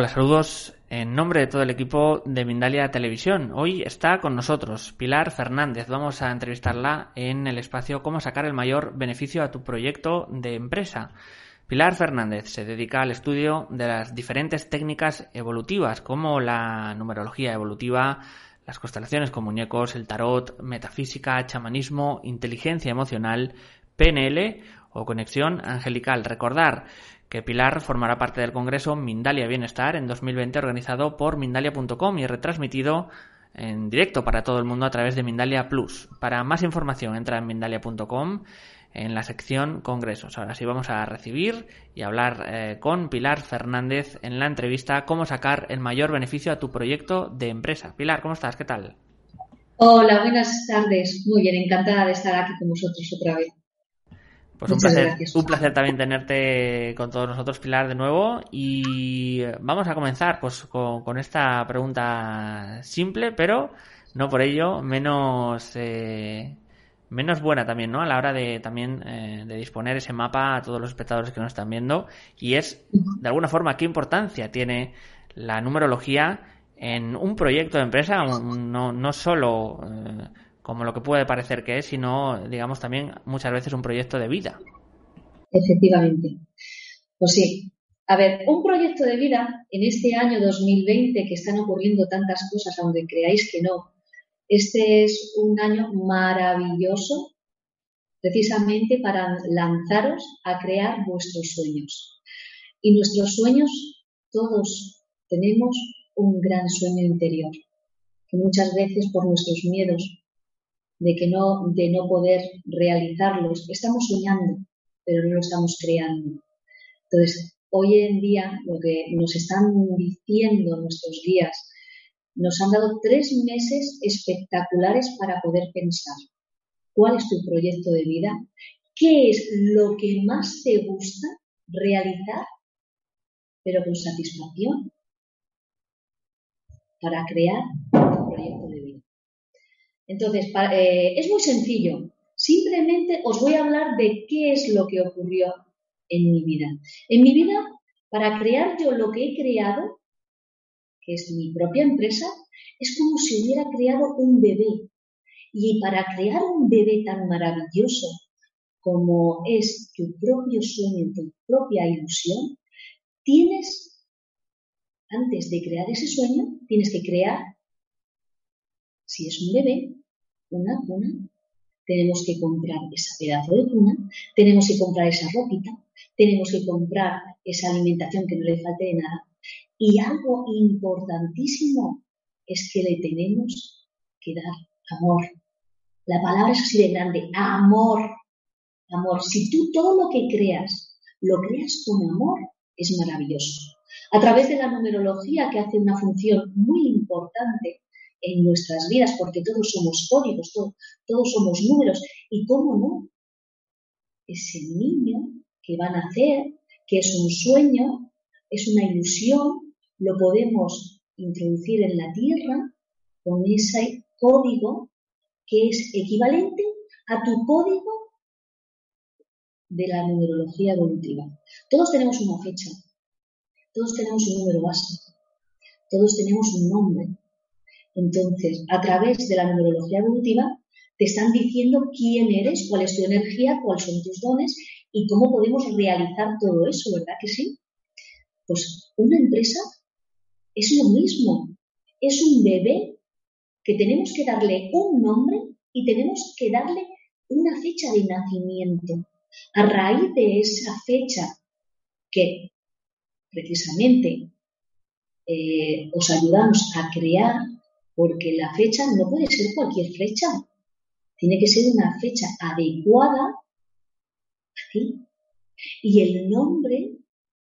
Hola, saludos en nombre de todo el equipo de Mindalia Televisión. Hoy está con nosotros Pilar Fernández. Vamos a entrevistarla en el espacio Cómo sacar el mayor beneficio a tu proyecto de empresa. Pilar Fernández se dedica al estudio de las diferentes técnicas evolutivas como la numerología evolutiva, las constelaciones con muñecos, el tarot, metafísica, chamanismo, inteligencia emocional, PNL o conexión angelical. Recordar que Pilar formará parte del Congreso Mindalia Bienestar en 2020 organizado por Mindalia.com y retransmitido en directo para todo el mundo a través de Mindalia Plus. Para más información entra en Mindalia.com en la sección Congresos. Ahora sí vamos a recibir y hablar eh, con Pilar Fernández en la entrevista Cómo sacar el mayor beneficio a tu proyecto de empresa. Pilar, ¿cómo estás? ¿Qué tal? Hola, buenas tardes. Muy bien, encantada de estar aquí con vosotros otra vez. Pues un placer, un placer también tenerte con todos nosotros, Pilar, de nuevo. Y vamos a comenzar pues con, esta pregunta simple, pero no por ello menos eh, menos buena también, ¿no? A la hora de también eh, de disponer ese mapa a todos los espectadores que nos están viendo. Y es, de alguna forma, qué importancia tiene la numerología en un proyecto de empresa, no, no solo eh, como lo que puede parecer que es, sino, digamos, también muchas veces un proyecto de vida. Efectivamente. Pues sí. A ver, un proyecto de vida en este año 2020 que están ocurriendo tantas cosas, aunque creáis que no, este es un año maravilloso precisamente para lanzaros a crear vuestros sueños. Y nuestros sueños, todos tenemos un gran sueño interior, que muchas veces por nuestros miedos de que no, de no poder realizarlos. Estamos soñando, pero no lo estamos creando. Entonces, hoy en día lo que nos están diciendo nuestros guías, nos han dado tres meses espectaculares para poder pensar cuál es tu proyecto de vida, qué es lo que más te gusta realizar, pero con satisfacción, para crear Entonces, eh, es muy sencillo. Simplemente os voy a hablar de qué es lo que ocurrió en mi vida. En mi vida, para crear yo lo que he creado, que es mi propia empresa, es como si hubiera creado un bebé. Y para crear un bebé tan maravilloso como es tu propio sueño, tu propia ilusión, tienes, antes de crear ese sueño, tienes que crear, si es un bebé, una cuna, tenemos que comprar ese pedazo de cuna, tenemos que comprar esa ropita, tenemos que comprar esa alimentación que no le falte de nada. Y algo importantísimo es que le tenemos que dar amor. La palabra es así de grande, amor. Amor. Si tú todo lo que creas lo creas con amor, es maravilloso. A través de la numerología, que hace una función muy importante en nuestras vidas, porque todos somos códigos, todos somos números, y cómo no, ese niño que va a nacer, que es un sueño, es una ilusión, lo podemos introducir en la tierra con ese código que es equivalente a tu código de la numerología evolutiva. Todos tenemos una fecha, todos tenemos un número base, todos tenemos un nombre, entonces, a través de la numerología evolutiva, te están diciendo quién eres, cuál es tu energía, cuáles son tus dones y cómo podemos realizar todo eso, ¿verdad que sí? Pues una empresa es lo mismo, es un bebé que tenemos que darle un nombre y tenemos que darle una fecha de nacimiento. A raíz de esa fecha que precisamente eh, os ayudamos a crear, porque la fecha no puede ser cualquier fecha, tiene que ser una fecha adecuada a ti. Y el nombre,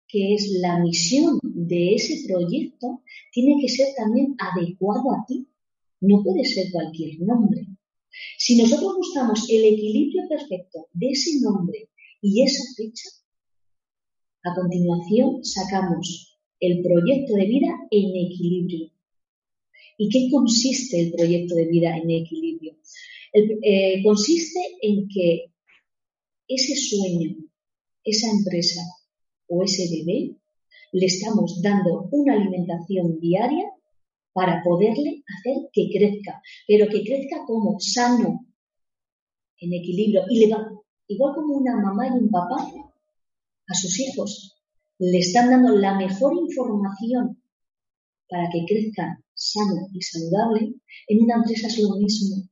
que es la misión de ese proyecto, tiene que ser también adecuado a ti. No puede ser cualquier nombre. Si nosotros buscamos el equilibrio perfecto de ese nombre y esa fecha, a continuación sacamos el proyecto de vida en equilibrio. ¿Y qué consiste el proyecto de vida en equilibrio? Eh, consiste en que ese sueño, esa empresa o ese bebé le estamos dando una alimentación diaria para poderle hacer que crezca, pero que crezca como sano, en equilibrio, y le va, igual como una mamá y un papá a sus hijos, le están dando la mejor información para que crezcan sano y saludable, en una empresa es lo mismo.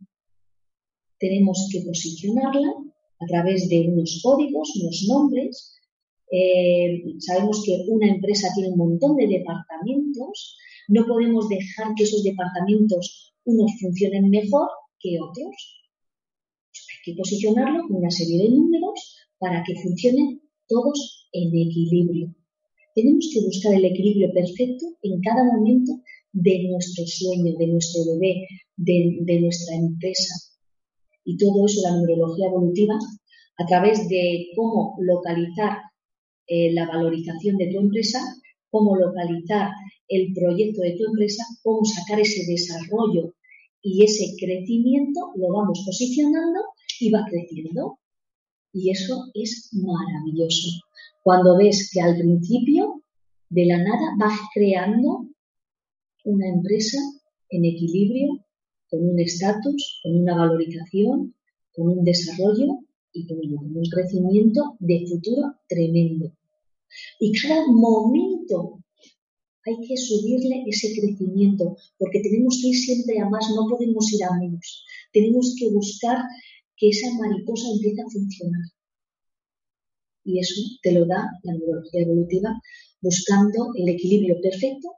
Tenemos que posicionarla a través de unos códigos, unos nombres. Eh, sabemos que una empresa tiene un montón de departamentos. No podemos dejar que esos departamentos unos funcionen mejor que otros. hay que posicionarlo con una serie de números para que funcionen todos en equilibrio. Tenemos que buscar el equilibrio perfecto en cada momento de nuestro sueño, de nuestro bebé, de, nuestra empresa. Y todo eso, la neurología evolutiva, a través de cómo localizar eh, la valorización de tu empresa, cómo localizar el proyecto de tu empresa, cómo sacar ese desarrollo y ese crecimiento, lo vamos posicionando y va creciendo. Y eso es maravilloso. Cuando ves que al principio de la nada vas creando una empresa en equilibrio, con un estatus, con una valorización, con un desarrollo y con un crecimiento de futuro tremendo. Y cada momento hay que subirle ese crecimiento, porque tenemos que ir siempre a más, no podemos ir a menos. Tenemos que buscar que esa mariposa empiece a funcionar. Y eso te lo da la neurología evolutiva buscando el equilibrio perfecto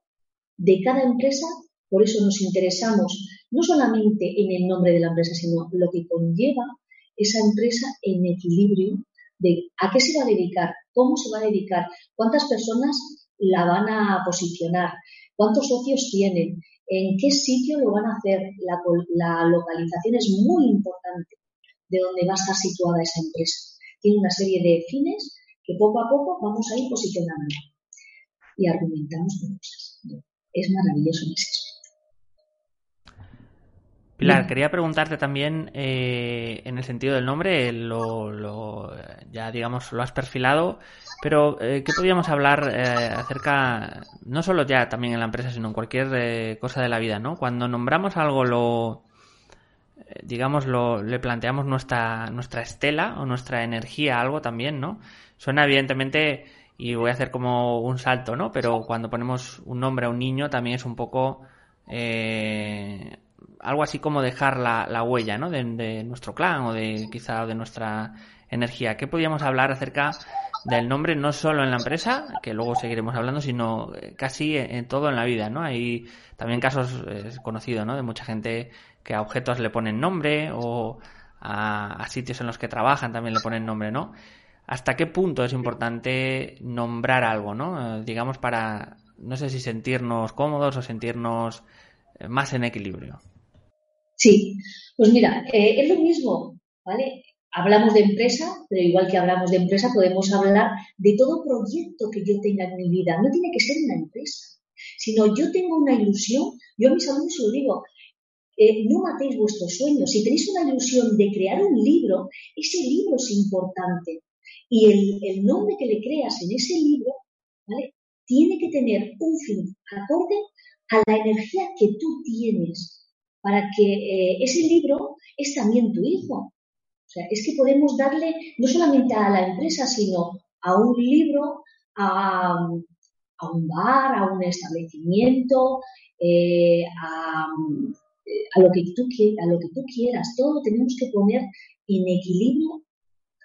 de cada empresa, por eso nos interesamos no solamente en el nombre de la empresa, sino lo que conlleva esa empresa en equilibrio de a qué se va a dedicar, cómo se va a dedicar, cuántas personas la van a posicionar, cuántos socios tienen, en qué sitio lo van a hacer. La, localización es muy importante de dónde va a estar situada esa empresa. Tiene una serie de fines que poco a poco vamos a ir posicionando y argumentamos cosas es maravilloso en ese Pilar, quería preguntarte también eh, en el sentido del nombre, lo, ya digamos lo has perfilado, pero eh, ¿qué podríamos hablar eh, acerca, no solo ya también en la empresa, sino en cualquier cosa de la vida, ¿no? Cuando nombramos algo, lo, digamos, lo, le planteamos nuestra, nuestra estela o nuestra energía a algo también, ¿no? Suena evidentemente y voy a hacer como un salto, ¿no? Pero cuando ponemos un nombre a un niño también es un poco eh, algo así como dejar la, huella, ¿no? De, nuestro clan o de quizá de nuestra energía. ¿Qué podríamos hablar acerca del nombre no solo en la empresa, que luego seguiremos hablando, sino eh, casi en, todo en la vida, ¿no? Hay también casos es conocido, ¿no? De mucha gente que a objetos le ponen nombre o a, a sitios en los que trabajan también le ponen nombre, ¿no? Hasta qué punto es importante nombrar algo, ¿no? Eh, digamos para, no sé si sentirnos cómodos o sentirnos eh, más en equilibrio. Sí, pues mira, eh, es lo mismo, ¿vale? Hablamos de empresa, pero igual que hablamos de empresa, podemos hablar de todo proyecto que yo tenga en mi vida. No tiene que ser una empresa, sino yo tengo una ilusión, yo a mis alumnos lo digo, no matéis vuestros sueños. Si tenéis una ilusión de crear un libro, ese libro es importante. Y el, nombre que le creas en ese libro, ¿vale? Tiene que tener un fin acorde a la energía que tú tienes, para que eh, ese libro es también tu hijo. O sea, es que podemos darle no solamente a la empresa, sino a un libro, a, un bar, a un establecimiento, eh, a, a, lo que tú, a lo que tú quieras. Todo tenemos que poner en equilibrio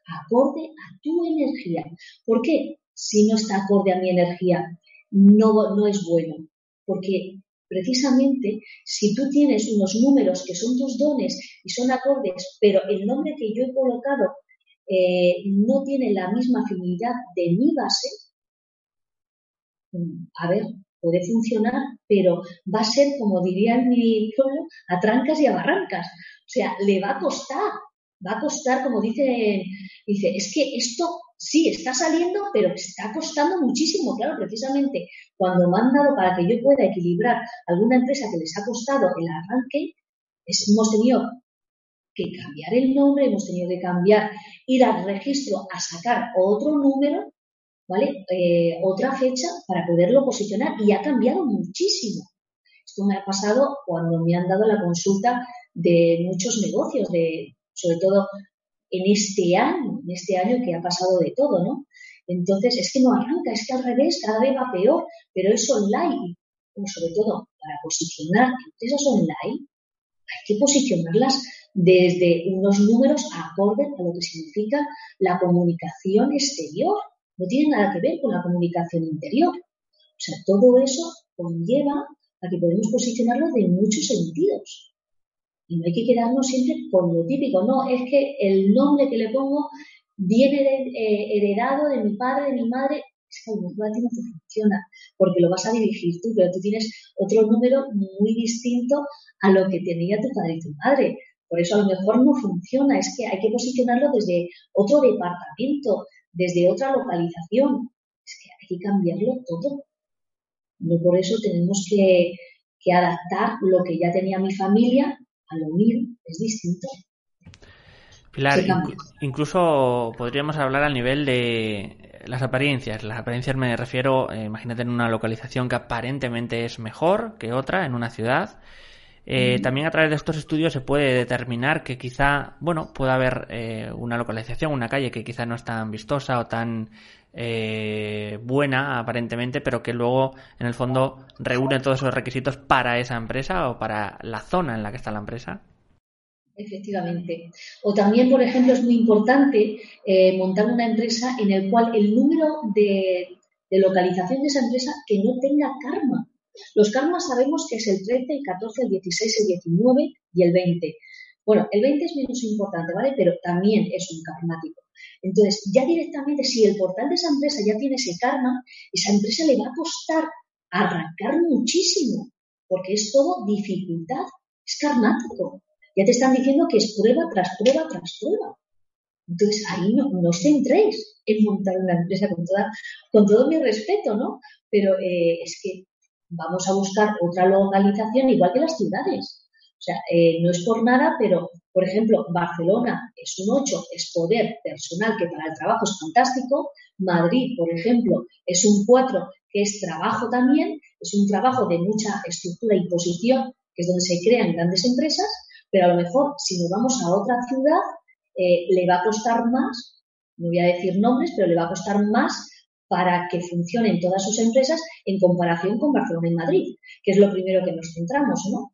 acorde a tu energía. ¿Por qué? Si no está acorde a mi energía, no, no es bueno. Porque precisamente si tú tienes unos números que son tus dones y son acordes, pero el nombre que yo he colocado eh, no tiene la misma afinidad de mi base, a ver, puede funcionar, pero va a ser, como diría en mi pueblo, a trancas y a barrancas. O sea, le va a costar, va a costar, como dice, dice, es que esto sí está saliendo, pero está costando muchísimo. Claro, precisamente cuando me han dado para que yo pueda equilibrar alguna empresa que les ha costado el arranque, hemos tenido que cambiar el nombre, hemos tenido que cambiar, ir al registro a sacar otro número ¿vale? Eh, otra fecha para poderlo posicionar y ha cambiado muchísimo. Esto me ha pasado cuando me han dado la consulta de muchos negocios, de, sobre todo en este año, en este año que ha pasado de todo, ¿no? Entonces, es que no arranca, es que al revés, cada vez va peor, pero es online. Sobre todo, para posicionar empresas online, hay que posicionarlas desde unos números acorde a lo que significa la comunicación exterior. No tiene nada que ver con la comunicación interior. O sea, todo eso conlleva a que podemos posicionarlo de muchos sentidos. Y no hay que quedarnos siempre con lo típico, no, es que el nombre que le pongo viene eh, heredado de mi padre, de mi madre, es que no te funciona, porque lo vas a dirigir tú, pero tú tienes otro número muy distinto a lo que tenía tu padre y tu madre. Por eso a lo mejor no funciona, es que hay que posicionarlo desde otro departamento, desde otra localización. Es que hay que cambiarlo todo. No por eso tenemos que, que adaptar lo que ya tenía mi familia a lo mío, es distinto. Pilar, incluso podríamos hablar al nivel de las apariencias. Las apariencias me refiero, eh, imagínate en una localización que aparentemente es mejor que otra, en una ciudad. Eh, también a través de estos estudios se puede determinar que quizá, bueno, pueda haber eh, una localización, una calle que quizá no es tan vistosa o tan buena aparentemente, pero que luego en el fondo reúne todos esos requisitos para esa empresa o para la zona en la que está la empresa. Efectivamente. O también, por ejemplo, es muy importante eh, montar una empresa en el cual el número de, localización de esa empresa que no tenga karma. Los karmas sabemos que es el 13, el 14, el 16, el 19 y el 20. Bueno, el 20 es menos importante, ¿vale? Pero también es un karmático. Entonces, ya directamente, si el portal de esa empresa ya tiene ese karma, esa empresa le va a costar arrancar muchísimo, porque es todo dificultad, es karmático. Ya te están diciendo que es prueba tras prueba tras prueba. Entonces, ahí no, no os centréis en montar una empresa con, con todo mi respeto, ¿no? Pero eh, es que vamos a buscar otra localización igual que las ciudades. O sea, eh, no es por nada, pero, por ejemplo, Barcelona es un 8, es poder personal, que para el trabajo es fantástico. Madrid, por ejemplo, es un 4, que es trabajo también, es un trabajo de mucha estructura y posición, que es donde se crean grandes empresas pero a lo mejor si nos vamos a otra ciudad eh, le va a costar más, no voy a decir nombres, pero le va a costar más para que funcionen todas sus empresas en comparación con Barcelona y Madrid, que es lo primero que nos centramos, ¿no?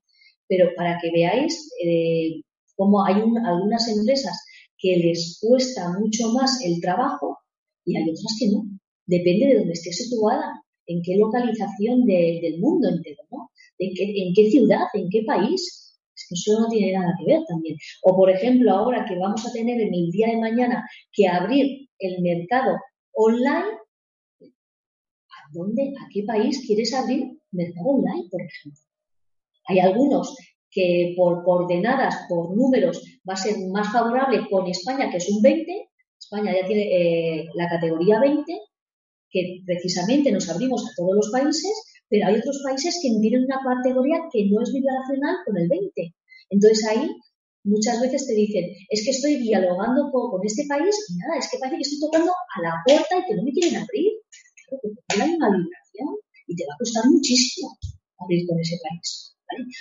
Pero para que veáis eh, cómo hay algunas empresas que les cuesta mucho más el trabajo y hay otras que no. Depende de dónde esté situada, en qué localización del mundo entero, ¿no? en qué ciudad, en qué país. Eso no tiene nada que ver también. O, por ejemplo, ahora que vamos a tener en el día de mañana que abrir el mercado online, ¿a dónde, a qué país quieres abrir mercado online, por ejemplo? Hay algunos que por coordenadas, por números, va a ser más favorable con España, que es un 20. España ya tiene eh, la categoría 20, que precisamente nos abrimos a todos los países pero hay otros países que tienen una categoría que no es vibracional con el 20. Entonces ahí muchas veces te dicen, es que estoy dialogando con, este país y nada, es que parece que estoy tocando a la puerta y que no me quieren abrir. Hay una vibración y te va a costar muchísimo abrir con ese país.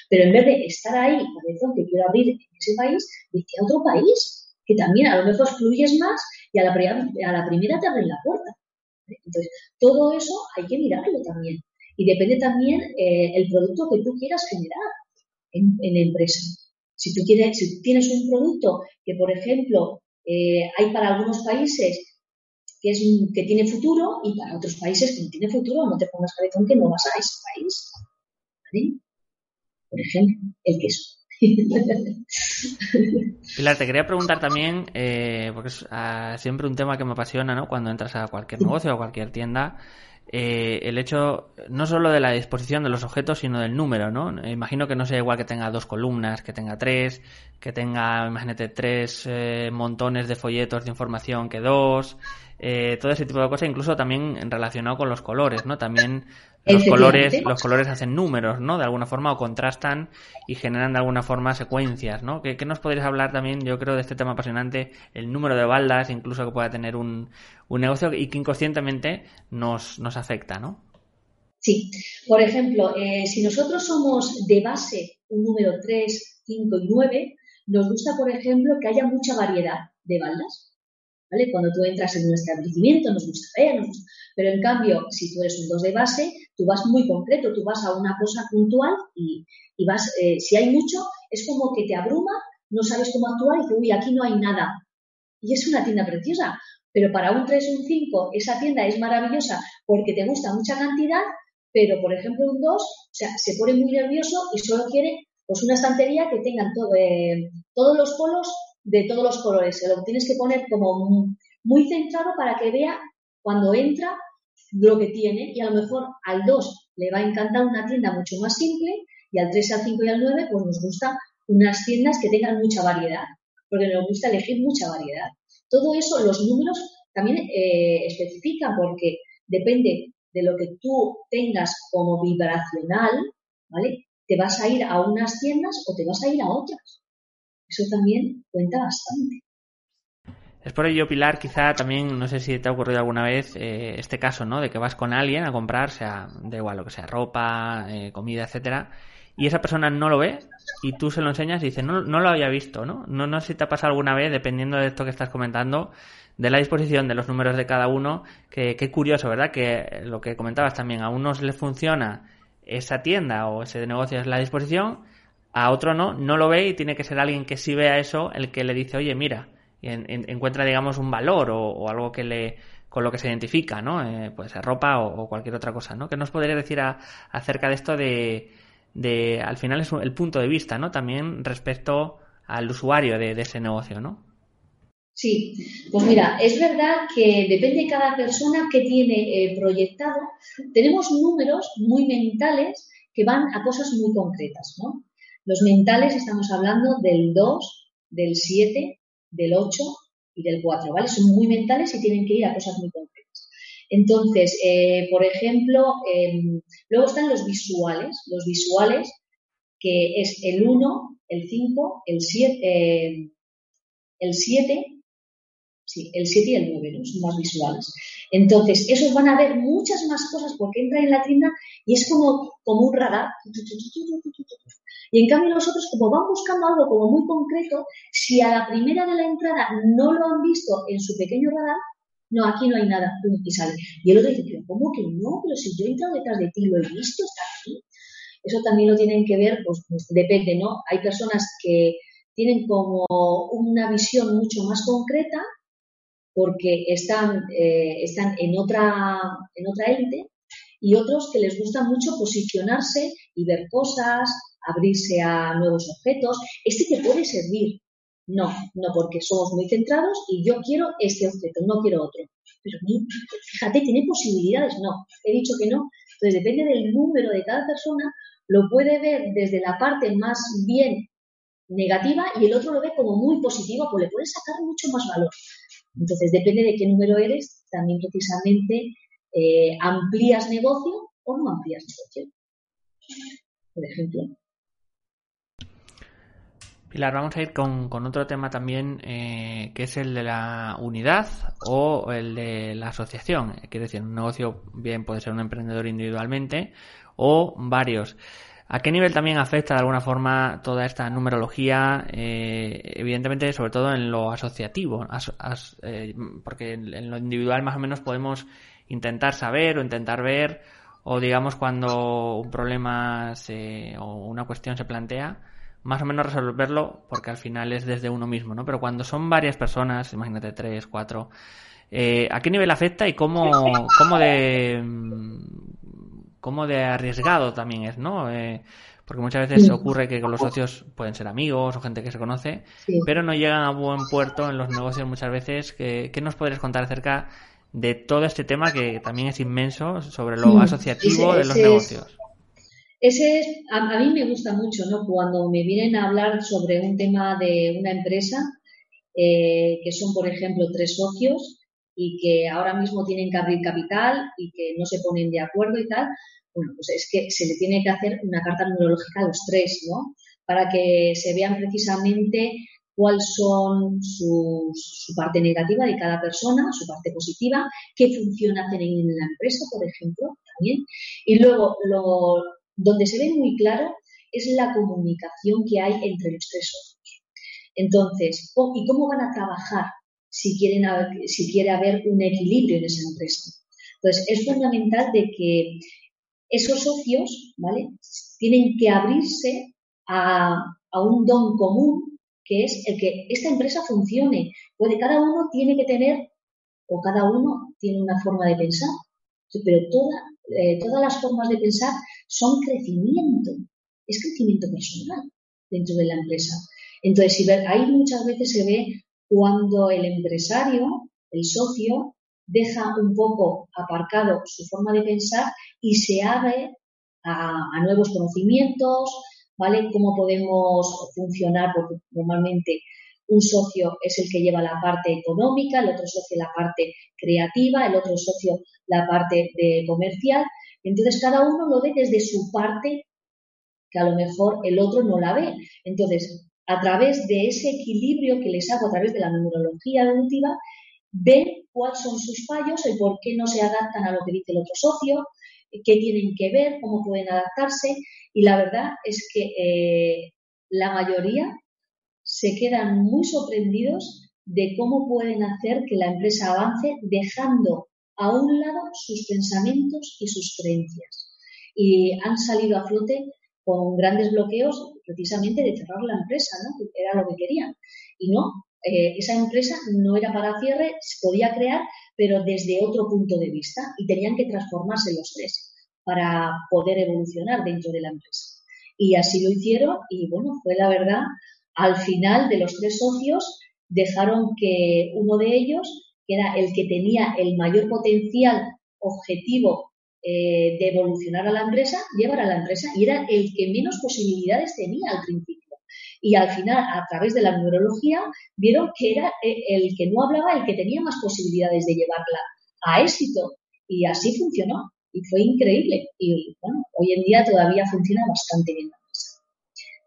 Pero en vez de estar ahí, por que quiero abrir en ese país, dice a otro país, que también a lo mejor fluyes más y a la, a la primera te abren la puerta. Entonces, todo eso hay que mirarlo también. Y depende también eh, el producto que tú quieras generar en, en empresa. Si tú, quieres, si tienes un producto que, por ejemplo, eh, hay para algunos países que, es que tiene futuro y para otros países que no tiene futuro, no te pongas cabezón que no vas a ese país. ¿Vale? Por ejemplo, el queso. Pilar, te quería preguntar también, eh, porque es ah, siempre un tema que me apasiona, ¿no? Cuando entras a cualquier negocio o cualquier tienda, eh, el hecho no solo de la disposición de los objetos, sino del número, ¿no? Imagino que no sea igual que tenga dos columnas, que tenga tres, que tenga, imagínate, tres eh, montones de folletos de información que dos. Eh, todo ese tipo de cosas, incluso también relacionado con los colores, ¿no? También los colores, los colores hacen números, ¿no? De alguna forma o contrastan y generan de alguna forma secuencias, ¿no? ¿Qué, nos podrías hablar también, yo creo, de este tema apasionante, el número de baldas, incluso que pueda tener un, un negocio y que inconscientemente nos, nos afecta, ¿no? Sí, por ejemplo, eh, si nosotros somos de base un número 3, 5 y 9, nos gusta, por ejemplo, que haya mucha variedad de baldas. Cuando tú entras en un establecimiento nos gusta ver, pero en cambio, si tú eres un 2 de base, tú vas muy concreto, tú vas a una cosa puntual y, vas, eh, si hay mucho, es como que te abruma, no sabes cómo actuar y dices, uy, aquí no hay nada. Y es una tienda preciosa, pero para un 3 o un 5, esa tienda es maravillosa porque te gusta mucha cantidad, pero por ejemplo un 2, o sea, se pone muy nervioso y solo quiere pues una estantería que tengan todo, eh, todos los polos de todos los colores. Se lo tienes que poner como muy centrado para que vea cuando entra lo que tiene y a lo mejor al 2 le va a encantar una tienda mucho más simple y al 3, al 5 y al 9 pues nos gusta unas tiendas que tengan mucha variedad, porque nos gusta elegir mucha variedad. Todo eso los números también eh, especifican porque depende de lo que tú tengas como vibracional, ¿vale? Te vas a ir a unas tiendas o te vas a ir a otras. Eso también cuenta bastante. Es por ello, Pilar, quizá también, no sé si te ha ocurrido alguna vez eh, este caso, ¿no? De que vas con alguien a comprar, sea, da igual lo que sea, ropa, eh, comida, etcétera, y esa persona no lo ve y tú se lo enseñas y dices, no, no lo había visto, ¿no? ¿no? No sé si te ha pasado alguna vez, dependiendo de esto que estás comentando, de la disposición de los números de cada uno, que qué curioso, ¿verdad? Que lo que comentabas también, a unos les funciona esa tienda o ese negocio es la disposición, a otro no, no lo ve y tiene que ser alguien que sí vea eso el que le dice, oye, mira, y encuentra, digamos, un valor o, algo que le con lo que se identifica, ¿no? Eh, puede ser ropa o, cualquier otra cosa, ¿no? ¿Qué nos podría decir acerca de esto de, de, al final es el punto de vista, ¿no? También respecto al usuario de, ese negocio, ¿no? Sí, pues mira, es verdad que depende de cada persona que tiene eh, proyectado. Tenemos números muy mentales que van a cosas muy concretas, ¿no? Los mentales estamos hablando del 2, del 7, del 8 y del 4, ¿vale? Son muy mentales y tienen que ir a cosas muy concretas. Entonces, eh, por ejemplo, em, luego están los visuales, los visuales que es el 1, el 5, el 7, eh, el 7, sí, el 7 y el 9, ¿no? Son más visuales. Entonces, esos van a ver muchas más cosas porque entran en la tienda y es como, como un radar. Y en cambio nosotros, como van buscando algo como muy concreto, si a la primera de la entrada no lo han visto en su pequeño radar, no, aquí no hay nada, y sale. Y el otro dice, pero ¿cómo que no? Pero si yo he entrado detrás de ti, lo he visto, está aquí. Eso también lo tienen que ver, pues, pues depende, ¿no? Hay personas que tienen como una visión mucho más concreta porque están, eh, están en otra, en otra élite y otros que les gusta mucho posicionarse y ver cosas, abrirse a nuevos objetos. ¿Este te puede servir? No, no, porque somos muy centrados y yo quiero este objeto, no quiero otro. Pero fíjate, tiene posibilidades. No, he dicho que no. Entonces, depende del número de cada persona, lo puede ver desde la parte más bien negativa y el otro lo ve como muy positivo, pues le puede sacar mucho más valor. Entonces, depende de qué número eres, también precisamente eh, amplías negocio o no amplías negocio. Por ejemplo. Pilar, vamos a ir con, otro tema también, eh, que es el de la unidad o el de la asociación. Quiere decir, un negocio bien puede ser un emprendedor individualmente o varios. ¿A qué nivel también afecta de alguna forma toda esta numerología? Eh, evidentemente, sobre todo en lo asociativo, eh, porque en lo individual más o menos podemos intentar saber o intentar ver, o digamos cuando un problema o una cuestión se plantea, más o menos resolverlo porque al final es desde uno mismo, ¿no? Pero cuando son varias personas, imagínate tres, cuatro, eh, ¿a qué nivel afecta y cómo, cómo de cómo de arriesgado también es, ¿no? Eh, porque muchas veces ocurre que con los socios pueden ser amigos o gente que se conoce, pero no llegan a buen puerto en los negocios muchas veces. ¿Qué, nos podrías contar acerca de todo este tema que también es inmenso sobre lo asociativo de los negocios? Ese es, a, mí me gusta mucho, ¿no? Cuando me vienen a hablar sobre un tema de una empresa, eh, que son, por ejemplo, tres socios, y que ahora mismo tienen que abrir capital y que no se ponen de acuerdo y tal, bueno, pues es que se le tiene que hacer una carta numerológica a los tres, ¿no? Para que se vean precisamente cuáles son su, parte negativa de cada persona, su parte positiva, qué función hacen en la empresa, por ejemplo, también. Y luego, lo, donde se ve muy claro es la comunicación que hay entre los tres socios. Entonces, ¿y cómo van a trabajar si, quieren, quiere haber un equilibrio en esa empresa? Entonces, es fundamental de que esos socios, ¿vale? Tienen que abrirse a, un don común que es el que esta empresa funcione. Puede, cada uno tiene que tener, o cada uno tiene una forma de pensar, pero eh, todas las formas de pensar son crecimiento, es crecimiento personal dentro de la empresa. Entonces, ahí muchas veces se ve cuando el empresario, el socio, deja un poco aparcado su forma de pensar y se abre a nuevos conocimientos, ¿vale? Cómo podemos funcionar, porque normalmente un socio es el que lleva la parte económica, el otro socio la parte creativa, el otro socio la parte de comercial. Entonces cada uno lo ve desde su parte que a lo mejor el otro no la ve. Entonces, a través de ese equilibrio que les hago a través de la numerología evolutiva, ven cuáles son sus fallos, el por qué no se adaptan a lo que dice el otro socio, qué tienen que ver, cómo pueden adaptarse y la verdad es que eh, la mayoría se quedan muy sorprendidos de cómo pueden hacer que la empresa avance dejando a un lado sus pensamientos y sus creencias. Y han salido a flote con grandes bloqueos precisamente de cerrar la empresa, ¿no? era lo que querían. Y no, eh, esa empresa no era para cierre, se podía crear, pero desde otro punto de vista y tenían que transformarse los tres para poder evolucionar dentro de la empresa. Y así lo hicieron y bueno, fue la verdad, al final de los tres socios dejaron que uno de ellos, que era el que tenía el mayor potencial objetivo eh, de evolucionar a la empresa, llevara a la empresa y era el que menos posibilidades tenía al principio. Y al final, a través de la neurología, vieron que era eh, el que no hablaba el que tenía más posibilidades de llevarla a éxito. Y así funcionó y fue increíble. Y bueno, hoy en día todavía funciona bastante bien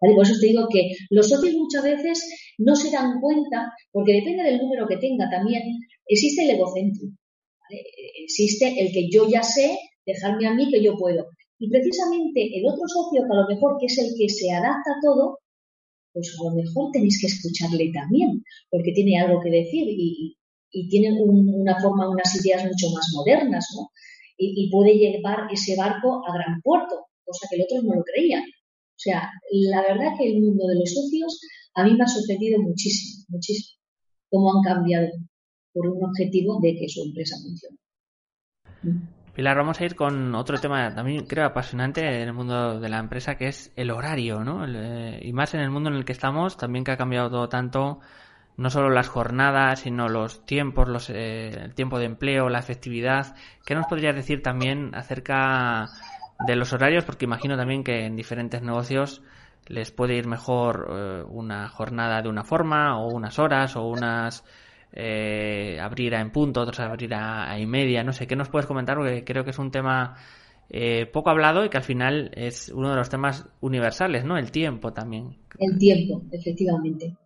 Por eso te digo que los socios muchas veces no se dan cuenta, porque depende del número que tenga también, existe el egocentro. Existe el que yo ya sé, dejarme a mí que yo puedo. Y precisamente el otro socio, que a lo mejor que es el que se adapta a todo, pues a lo mejor tenéis que escucharle también, porque tiene algo que decir y, y tiene una forma, unas ideas mucho más modernas, ¿no? y, puede llevar ese barco a gran puerto, cosa que el otro no lo creía. O sea, la verdad que el mundo de los socios a mí me ha sorprendido muchísimo, muchísimo, cómo han cambiado por un objetivo de que su empresa funcione. Pilar, vamos a ir con otro tema también creo apasionante en el mundo de la empresa que es el horario, ¿no? Eh, y más en el mundo en el que estamos, también que ha cambiado todo tanto no solo las jornadas, sino los tiempos, los, eh, el tiempo de empleo, la efectividad. ¿Qué nos podrías decir también acerca de los horarios? Porque imagino también que en diferentes negocios les puede ir mejor eh, una jornada de una forma, o unas horas, o unas eh, en punto, otros abrir a, y media. No sé, ¿qué nos puedes comentar? Porque creo que es un tema eh, poco hablado y que al final es uno de los temas universales, ¿no? El tiempo también. El tiempo, efectivamente.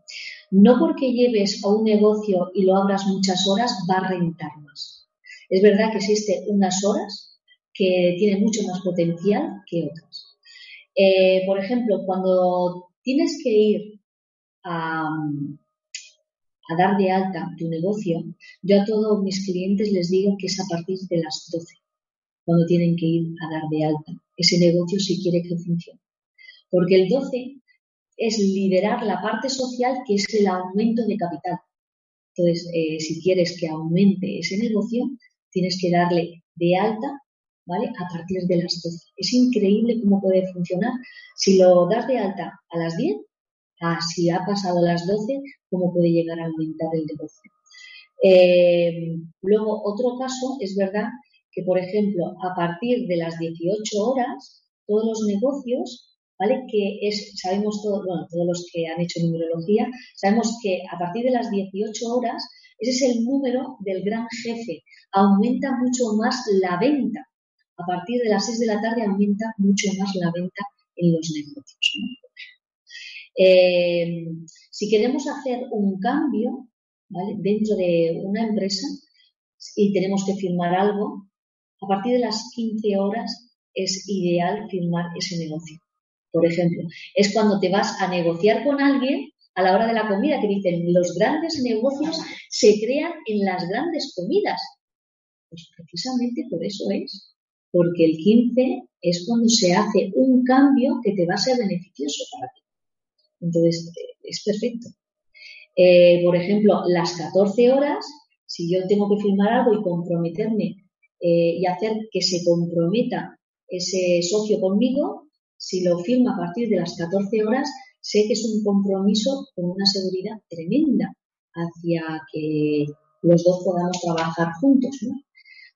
No porque lleves a un negocio y lo abras muchas horas va a rentar más. Es verdad que existen unas horas que tienen mucho más potencial que otras. Eh, por ejemplo, cuando tienes que ir a, dar de alta tu negocio, yo a todos mis clientes les digo que es a partir de las 12 cuando tienen que ir a dar de alta ese negocio si quiere que funcione. Porque el 12 es liderar la parte social que es el aumento de capital. Entonces, eh, si quieres que aumente ese negocio, tienes que darle de alta, ¿vale? A partir de las 12. Es increíble cómo puede funcionar. Si lo das de alta a las 10, a si ha pasado las 12, cómo puede llegar a aumentar el negocio. Eh, luego, otro caso, es verdad que, por ejemplo, a partir de las 18 horas, todos los negocios, ¿vale? Que es, sabemos todos, bueno, todos los que han hecho numerología, sabemos que a partir de las 18 horas Ese es el número del gran jefe. Aumenta mucho más la venta. A partir de las 6 de la tarde aumenta mucho más la venta en los negocios. Eh, si queremos hacer un cambio dentro de una empresa y tenemos que firmar algo, a partir de las 15 horas es ideal firmar ese negocio. Por ejemplo, es cuando te vas a negociar con alguien a la hora de la comida, que dicen, los grandes negocios se crean en las grandes comidas. Pues precisamente por eso es, porque el 15 es cuando se hace un cambio que te va a ser beneficioso para ti. Entonces, es perfecto. Eh, por ejemplo, las 14 horas, si yo tengo que firmar algo y comprometerme eh, y hacer que se comprometa ese socio conmigo, si lo firma a partir de las 14 horas, sé que es un compromiso con una seguridad tremenda hacia que los dos podamos trabajar juntos, ¿no?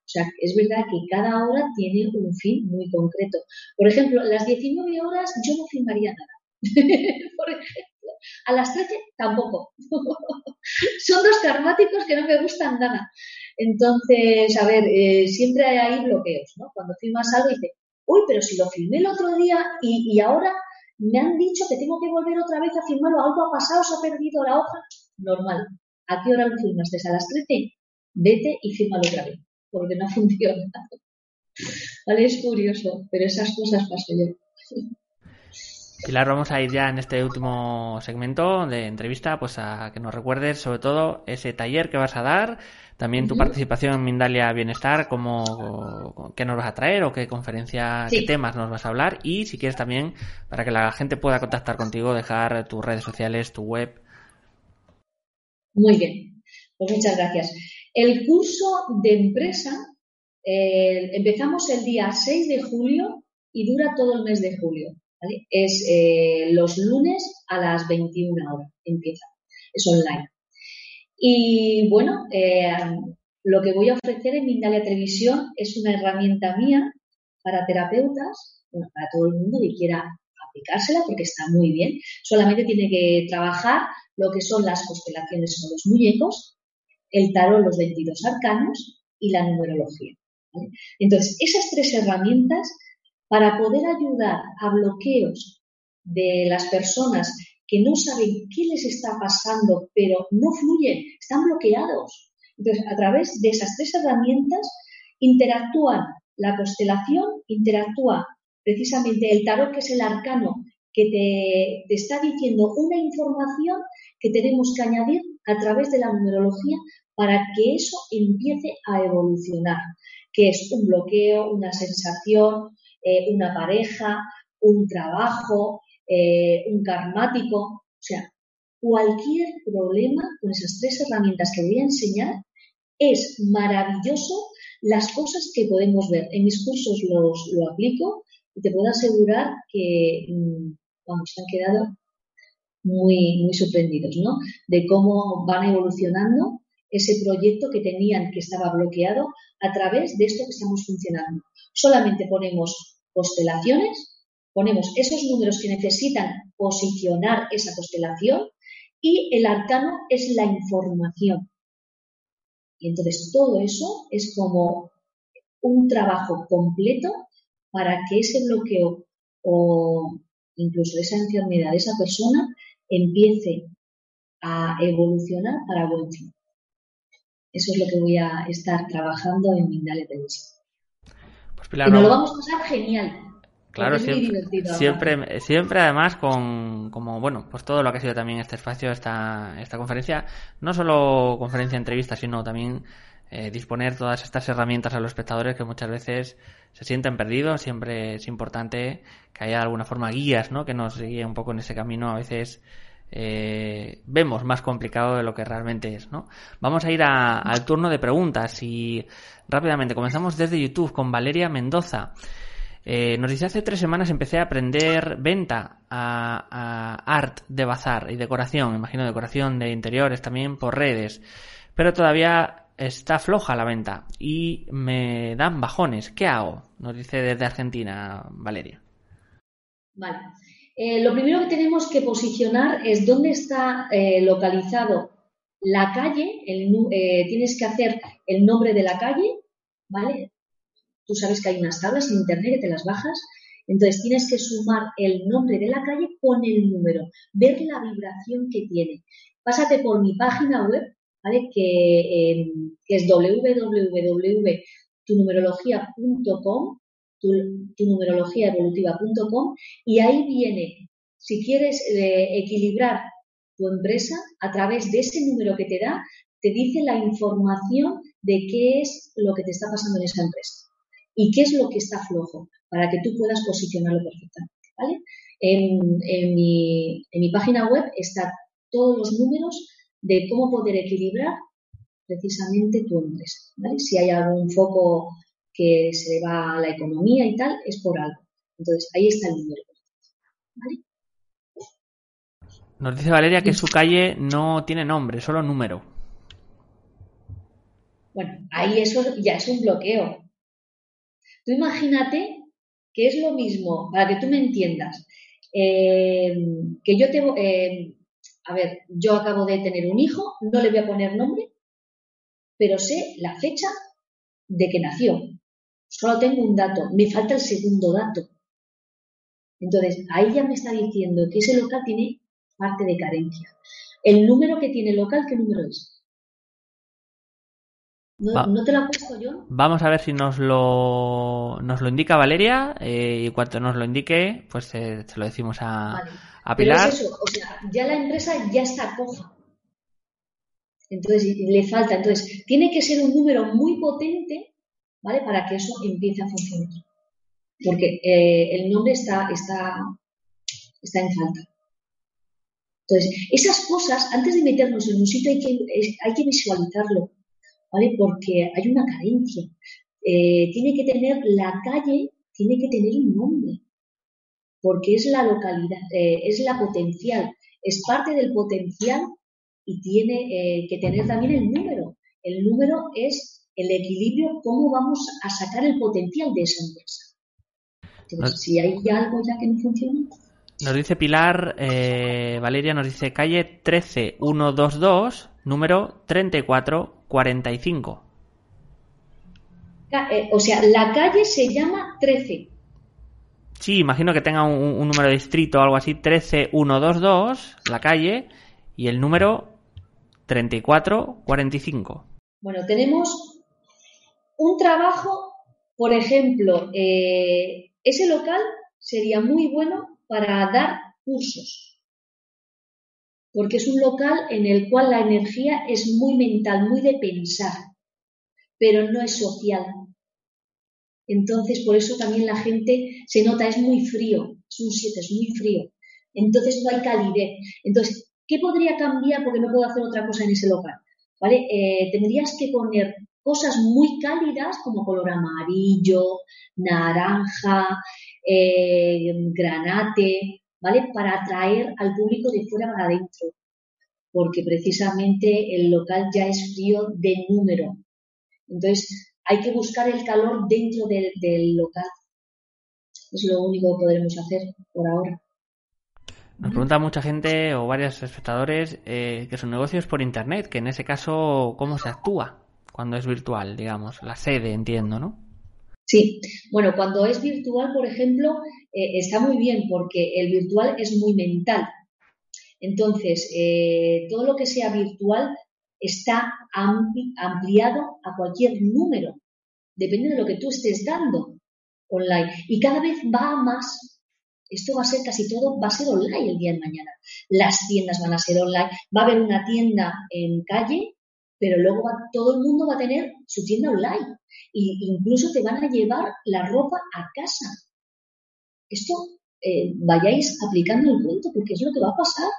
O sea, es verdad que cada hora tiene un fin muy concreto. Por ejemplo, las 19 horas yo no firmaría nada. Por ejemplo, a las 13 tampoco. Son dos karmáticos que no me gustan nada. Entonces, a ver, eh, siempre hay bloqueos, ¿no? Cuando firmas algo dices, uy, pero si lo firmé el otro día y, ahora me han dicho que tengo que volver otra vez a firmarlo, algo ha pasado, se ha perdido la hoja. Normal. ¿A qué hora lo firmaste? ¿A las 13? Vete y fírmalo otra vez, porque no funciona. ¿Vale? Es curioso, pero esas cosas paso yo. Pilar, vamos a ir ya en este último segmento de entrevista, pues a que nos recuerdes sobre todo ese taller que vas a dar, también tu participación en Mindalia Bienestar, cómo, qué nos vas a traer o qué conferencia, qué temas nos vas a hablar y si quieres también para que la gente pueda contactar contigo, dejar tus redes sociales, tu web. Muy bien, pues muchas gracias. El curso de empresa eh, empezamos el día 6 de julio y dura todo el mes de julio. Es eh, los lunes a las 21 horas, empieza, es online. Y bueno, eh, lo que voy a ofrecer en Mindalia Televisión es una herramienta mía para terapeutas, para todo el mundo que quiera aplicársela porque está muy bien. Solamente tiene que trabajar lo que son las constelaciones con los muñecos, el tarot, los 22 arcanos y la numerología. Entonces, esas tres herramientas para poder ayudar a bloqueos de las personas que no saben qué les está pasando, pero no fluyen, están bloqueados. Entonces, a través de esas tres herramientas interactúan la constelación, interactúa precisamente el tarot, que es el arcano que te, te está diciendo una información que tenemos que añadir a través de la numerología para que eso empiece a evolucionar, que es un bloqueo, una sensación, eh, una pareja, un trabajo, eh, un karmático, o sea, cualquier problema con esas tres herramientas que voy a enseñar es maravilloso las cosas que podemos ver. En mis cursos los, lo aplico y te puedo asegurar que, mm, vamos, han quedado muy, muy sorprendidos, ¿no? De cómo van evolucionando ese proyecto que tenían que estaba bloqueado a través de esto que estamos funcionando. Solamente ponemos constelaciones, ponemos esos números que necesitan posicionar esa constelación y el arcano es la información. Y entonces todo eso es como un trabajo completo para que ese bloqueo o incluso esa enfermedad de esa persona empiece a evolucionar para buen fin. Eso es lo que voy a estar trabajando en Mindalia Televisión. Pues lo vamos a pasar genial. Claro, siempre, siempre, además con, como, bueno, pues todo lo que ha sido también este espacio, esta, esta conferencia, no solo conferencia entrevista, sino también eh, disponer todas estas herramientas a los espectadores que muchas veces se sienten perdidos. Siempre es importante que haya de alguna forma guías, ¿no? Que nos guíe un poco en ese camino. A veces eh, vemos más complicado de lo que realmente es, ¿no? Vamos a ir al turno de preguntas y rápidamente comenzamos desde YouTube con Valeria Mendoza. Eh, nos dice hace tres semanas empecé a aprender venta a, art de bazar y decoración, imagino decoración de interiores también por redes, pero todavía está floja la venta y me dan bajones. ¿Qué hago? Nos dice desde Argentina Valeria. Vale. Eh, lo primero que tenemos que posicionar es dónde está eh, localizado la calle, eh, tienes que hacer el nombre de la calle, ¿vale? Tú sabes que hay unas tablas en internet que te las bajas, entonces tienes que sumar el nombre de la calle con el número, ver la vibración que tiene. Pásate por mi página web, Que, em, que es www.tunumerología.com, tu, evolutiva.com y ahí viene, si quieres eh, equilibrar tu empresa, a través de ese número que te da, te dice la información de qué es lo que te está pasando en esa empresa y qué es lo que está flojo para que tú puedas posicionarlo perfectamente. ¿vale? En, mi, página web están todos los números de cómo poder equilibrar precisamente tu empresa. ¿vale? Si hay algún foco que se va a la economía y tal, es por algo. Entonces, ahí está el número. ¿vale? Nos dice Valeria que su calle no tiene nombre, solo número. Bueno, ahí eso ya es un bloqueo. Tú imagínate que es lo mismo, para que tú me entiendas, eh, que yo tengo, eh, a ver, yo acabo de tener un hijo, no le voy a poner nombre, pero sé la fecha de que nació. Solo tengo un dato, me falta el segundo dato. Entonces, ahí ya me está diciendo que ese local tiene parte de carencia. El número que tiene local, ¿qué número es? ¿No, te lo he puesto yo? Vamos a ver si nos lo, nos lo indica Valeria eh, y cuando nos lo indique, pues eh, se lo decimos a, a Pilar. Pero es eso, o sea, ya la empresa ya está coja. Entonces, le falta. Entonces, tiene que ser un número muy potente, ¿vale? Para que eso empiece a funcionar. Porque eh, el nombre está, está, está en falta. Entonces, esas cosas, antes de meternos en un sitio, hay que, hay que visualizarlo, ¿vale? Porque hay una carencia. Eh, tiene que tener la calle, tiene que tener un nombre, porque es la localidad, eh, es la potencial, es parte del potencial y tiene eh, que tener también el número. El número es el equilibrio, cómo vamos a sacar el potencial de esa empresa. Entonces, si hay algo ya que no funciona. Nos dice Pilar, eh, Valeria nos dice calle 13122, número 3445. Eh, o sea, la calle se llama 13. Sí, imagino que tenga un, número de distrito o algo así, 13122, la calle, y el número 3445. Bueno, tenemos un trabajo, por ejemplo, eh, ese local sería muy bueno para dar cursos, porque es un local en el cual la energía es muy mental, muy de pensar, pero no es social. Entonces, por eso también la gente se nota, es muy frío, es un 7, es muy frío. Entonces no hay calidez. Entonces, ¿qué podría cambiar porque no puedo hacer otra cosa en ese local? ¿Vale? Eh, tendrías que poner cosas muy cálidas como color amarillo, naranja, eh, granate, ¿vale? Para atraer al público de fuera para adentro, porque precisamente el local ya es frío de número. Entonces, hay que buscar el calor dentro del, local. Es lo único que podremos hacer por ahora. Nos pregunta mucha gente o varios espectadores eh, que su negocio es por internet, que en ese caso, ¿cómo se actúa cuando es virtual, digamos? La sede, entiendo, ¿no? Sí, bueno, cuando es virtual, por ejemplo, eh, está muy bien porque el virtual es muy mental. Entonces, eh, todo lo que sea virtual está ampliado a cualquier número, depende de lo que tú estés dando online. Y cada vez va más. Esto va a ser casi todo, va a ser online el día de mañana. Las tiendas van a ser online. Va a haber una tienda en calle, pero luego todo el mundo va a tener su tienda online e incluso te van a llevar la ropa a casa. Esto eh, vayáis aplicando el cuento porque es lo que va a pasar.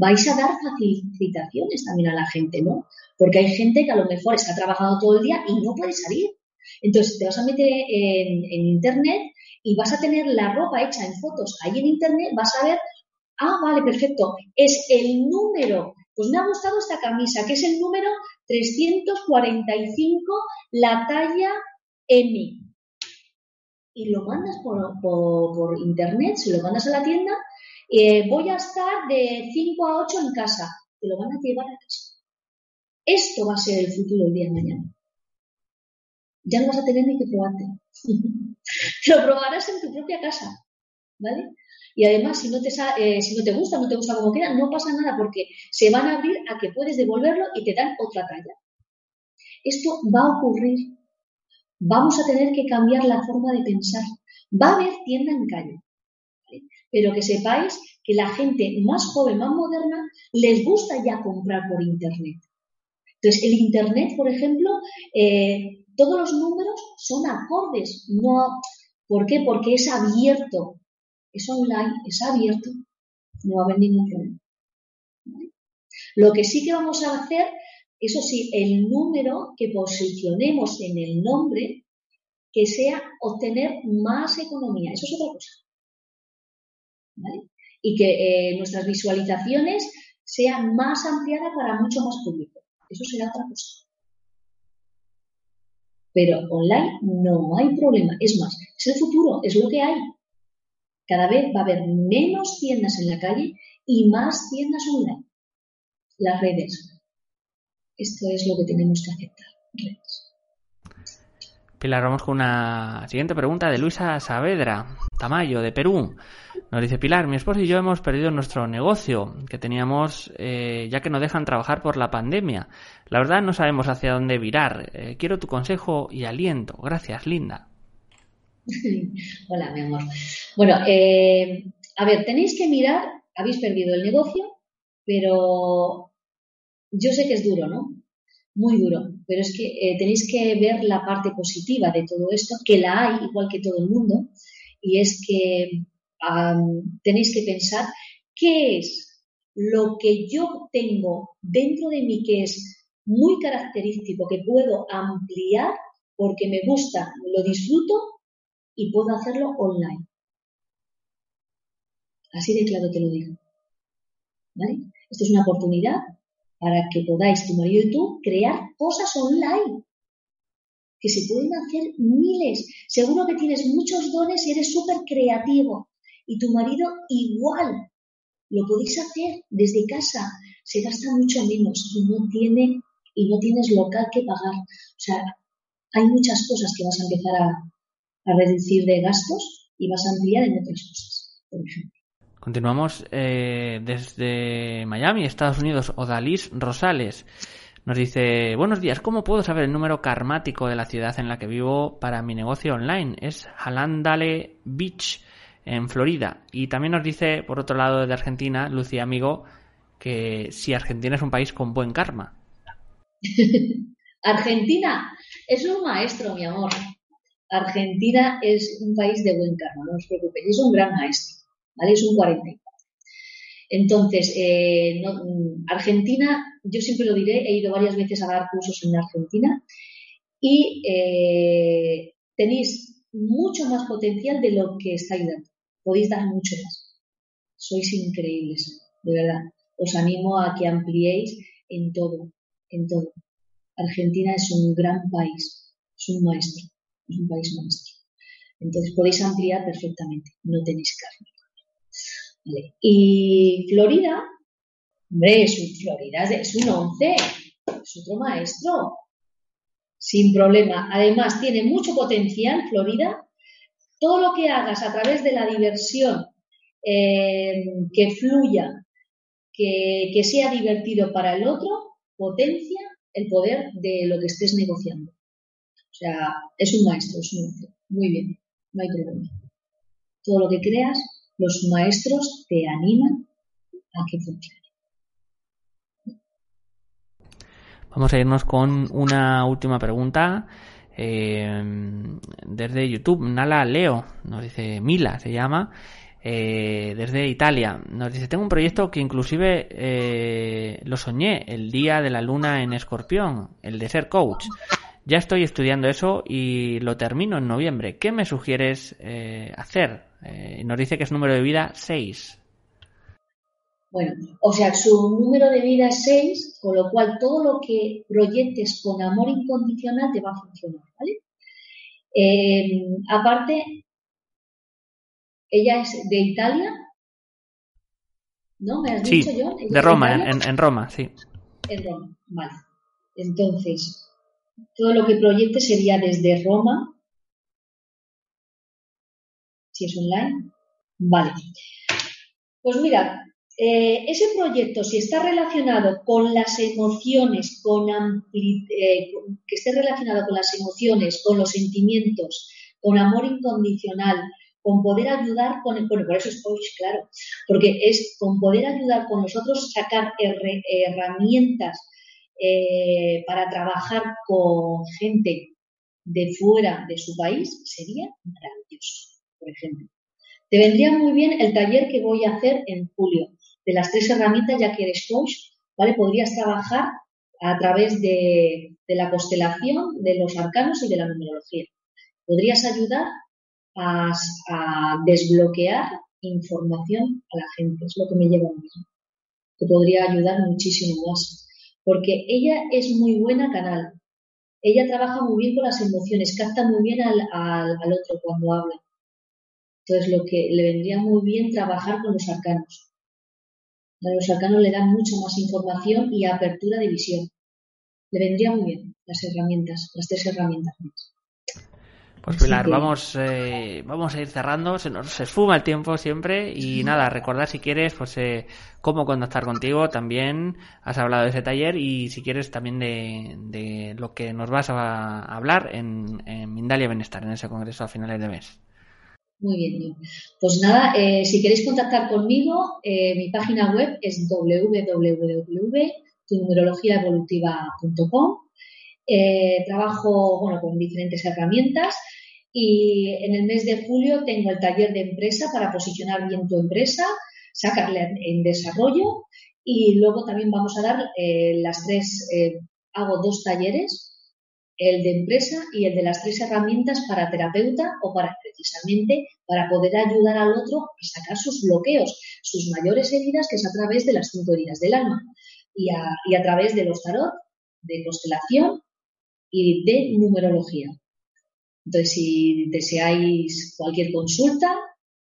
Vais a dar facilitaciones también a la gente, ¿no? Porque hay gente que a lo mejor está trabajando todo el día y no puede salir. Entonces te vas a meter en, internet y vas a tener la ropa hecha en fotos ahí en internet, vas a ver, ah, vale, perfecto, es el número pues me ha gustado esta camisa, que es el número 345, la talla M. Y lo mandas por, internet, se lo mandas a la tienda, eh, voy a estar de 5 a 8 en casa, te lo van a llevar a casa. Esto va a ser el futuro el día de mañana. Ya no vas a tener ni que probarte. te lo probarás en tu propia casa, ¿vale? Y además, si no, te, eh, si no te gusta, no te gusta como queda, no pasa nada porque se van a abrir a que puedes devolverlo y te dan otra talla. Esto va a ocurrir. Vamos a tener que cambiar la forma de pensar. Va a haber tienda en calle. Pero que sepáis que la gente más joven, más moderna, les gusta ya comprar por Internet. Entonces, el Internet, por ejemplo, eh, todos los números son acordes. No, ¿Por qué? Porque es abierto. Es online, es abierto. No va a haber ningún problema. Lo que sí que vamos a hacer, eso sí, el número que posicionemos en el nombre, que sea obtener más economía. Eso es otra cosa. Y que eh, nuestras visualizaciones sean más ampliadas para mucho más público. Eso será otra cosa. Pero online no hay problema. Es más, es el futuro, es lo que hay. Cada vez va a haber menos tiendas en la calle y más tiendas online. Las redes. Esto es lo que tenemos que aceptar. Redes. Pilar, vamos con una siguiente pregunta de Luisa Saavedra, Tamayo, de Perú. Nos dice Pilar, mi esposo y yo hemos perdido nuestro negocio que teníamos eh, ya que no dejan trabajar por la pandemia. La verdad no sabemos hacia dónde virar. Eh, quiero tu consejo y aliento. Gracias, Linda. Hola, mi amor. Bueno, eh, a ver, tenéis que mirar, habéis perdido el negocio, pero yo sé que es duro, ¿no? Muy duro, pero es que tenéis que ver la parte positiva de todo esto, que la hay igual que todo el mundo, y es que tenéis que pensar qué es lo que yo tengo dentro de mí que es muy característico, que puedo ampliar porque me gusta, lo disfruto y puedo hacerlo online. Así de claro te lo digo. Esto es una oportunidad para que podáis, tu marido y tú, crear cosas online. Que se pueden hacer miles. Seguro que tienes muchos dones y eres súper creativo y tu marido igual. Lo podéis hacer desde casa, se gasta mucho menos y no tiene y no tienes local que pagar. O sea, hay muchas cosas que vas a empezar a, reducir de gastos y vas a ampliar en otras cosas, por ejemplo. Continuamos eh, desde Miami, Estados Unidos. Odalis Rosales nos dice, buenos días, ¿cómo puedo saber el número karmático de la ciudad en la que vivo para mi negocio online? Es Halandale Beach en Florida. Y también nos dice, por otro lado, de Argentina, Lucía Amigo, que si Argentina es un país con buen karma. Argentina es un maestro, mi amor. Argentina es un país de buen karma, no os preocupéis, es un gran maestro, ¿vale? Es un 44. Entonces, eh, Argentina, yo siempre lo diré, he ido varias veces a dar cursos en Argentina y eh, tenéis mucho más potencial de lo que estáis dando podéis dar mucho más. Sois increíbles, de verdad. Os animo a que ampliéis en todo, en todo. Argentina es un gran país, es un maestro, es un país maestro. Entonces podéis ampliar perfectamente, no tenéis carne. Y Florida, hombre, es un, Florida es un 11, es otro maestro, sin problema. Además, tiene mucho potencial Florida todo lo que hagas a través de la diversión, eh, que fluya, que, sea divertido para el otro, potencia el poder de lo que estés negociando. O sea, es un maestro, es un maestro. Muy bien, no hay problema. Todo lo que creas, los maestros te animan a que funcione. Vamos a irnos con una última pregunta eh, desde YouTube, Nala Leo, nos dice Mila, se llama, eh, desde Italia. Nos dice, tengo un proyecto que inclusive eh, lo soñé el día de la luna en escorpión, el de ser coach. Ya estoy estudiando eso y lo termino en noviembre. ¿Qué me sugieres hacer? nos dice que es número de vida 6. Bueno, o sea, su número de vida es 6, con lo cual todo lo que proyectes con amor incondicional te va a funcionar, ¿vale? Eh, aparte, ella es de Italia, ¿no? ¿Me has dicho yo? De Roma, en, Roma, sí. En Roma, vale. Entonces, todo lo que proyecte sería desde Roma. Si es online. Vale. Pues mira, eh, ese proyecto, si está relacionado con las emociones, con eh, que esté relacionado con las emociones, con los sentimientos, con amor incondicional, con poder ayudar con el, bueno, por eso es coach, claro, porque es con poder ayudar con nosotros sacar herramientas eh, para trabajar con gente de fuera de su país, sería maravilloso, por ejemplo. Te vendría muy bien el taller que voy a hacer en julio, de las tres herramientas, ya que eres coach, ¿vale? Podrías trabajar a través de, la constelación, de los arcanos y de la numerología. Podrías ayudar a, desbloquear información a la gente, es lo que me lleva a mí. Te podría ayudar muchísimo más, porque ella es muy buena canal. Ella trabaja muy bien con las emociones, capta muy bien al, al otro cuando habla. Entonces, lo que le vendría muy bien trabajar con los arcanos. A los arcanos le dan mucho más información y apertura de visión. Le vendría muy bien las herramientas, las tres herramientas Pues Pilar, vamos, eh, vamos a ir cerrando, se nos esfuma el tiempo siempre y nada, recordar si quieres pues eh, cómo contactar contigo, también has hablado de ese taller y si quieres también de, lo que nos vas a hablar en, en Mindalia Bienestar, en ese congreso a finales de mes. Muy bien, Pues nada, eh, si queréis contactar conmigo, eh, mi página web es www.tunumerologiaevolutiva.com. Eh, trabajo bueno, con diferentes herramientas y en el mes de julio tengo el taller de empresa para posicionar bien tu empresa, sacarle en desarrollo y luego también vamos a dar las tres, hago dos talleres el de empresa y el de las tres herramientas para terapeuta o para precisamente para poder ayudar al otro a sacar sus bloqueos, sus mayores heridas, que es a través de las cinco heridas del alma y a, través de los tarot, de constelación y de numerología. Entonces, si deseáis cualquier consulta,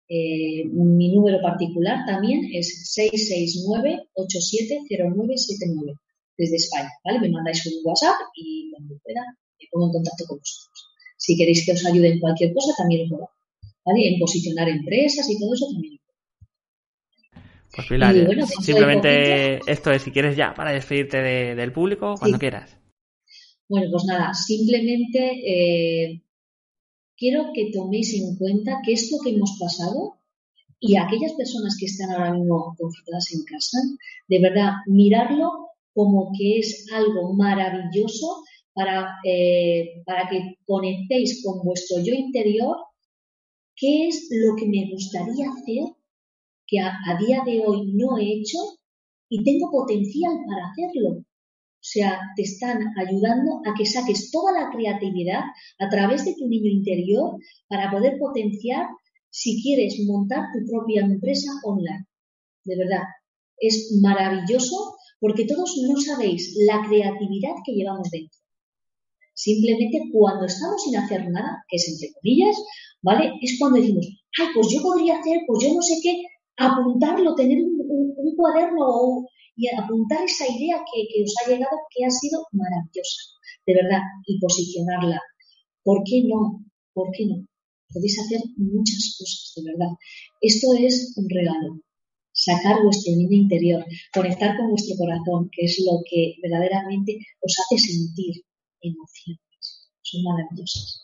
eh, mi número particular también es 669-870979 desde España, ¿vale? Me mandáis un WhatsApp y cuando pueda me pongo en contacto con vosotros. Si queréis que os ayude en cualquier cosa, también lo puedo, ¿vale? En posicionar empresas y todo eso también Pues Pilar, pues simplemente esto es, si quieres ya, para despedirte del público, cuando quieras. Bueno, pues nada, simplemente eh, quiero que toméis en cuenta que esto que hemos pasado y aquellas personas que están ahora mismo confinadas en casa, de verdad, mirarlo como que es algo maravilloso para, eh, para que conectéis con vuestro yo interior, qué es lo que me gustaría hacer que a, día de hoy no he hecho y tengo potencial para hacerlo. O sea, te están ayudando a que saques toda la creatividad a través de tu niño interior para poder potenciar si quieres montar tu propia empresa online. De verdad, es maravilloso porque todos no sabéis la creatividad que llevamos dentro. Simplemente cuando estamos sin hacer nada, que es entre comillas, ¿vale? Es cuando decimos, ay, pues yo podría hacer, pues yo no sé qué, apuntarlo, tener un, cuaderno y apuntar esa idea que, os ha llegado, que ha sido maravillosa, de verdad, y posicionarla. ¿Por qué no? ¿Por qué no? Podéis hacer muchas cosas, de verdad. Esto es un regalo sacar vuestro niño interior, conectar con vuestro corazón, que es lo que verdaderamente os hace sentir emociones. Son maravillosas.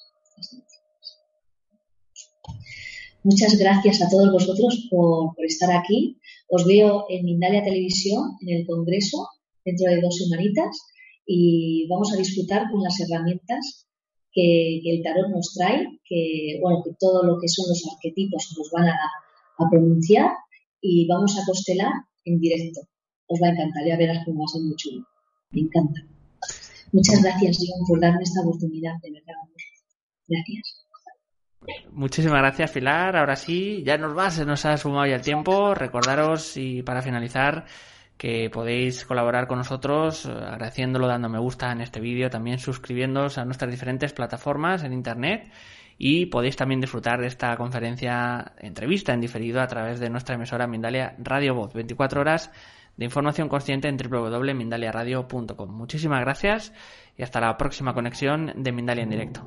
Muchas gracias a todos vosotros por, estar aquí. Os veo en Mindalia Televisión, en el Congreso, dentro de dos semanitas, y vamos a disfrutar con las herramientas que, el tarot nos trae, que, bueno, que todo lo que son los arquetipos nos van a, a pronunciar y vamos a costelar en directo. Os va a encantar, ya verás cómo va a ser muy chulo. Me encanta. Muchas gracias, John, por darme esta oportunidad, de verdad. Gracias. Muchísimas gracias, Pilar. Ahora sí, ya nos va, se nos ha sumado ya el tiempo. Recordaros y para finalizar que podéis colaborar con nosotros agradeciéndolo, dando me gusta en este vídeo, también suscribiéndoos a nuestras diferentes plataformas en internet y podéis también disfrutar de esta conferencia entrevista en diferido a través de nuestra emisora Mindalia Radio Voz, 24 horas de información consciente en www.mindaliaradio.com. Muchísimas gracias y hasta la próxima conexión de Mindalia en directo.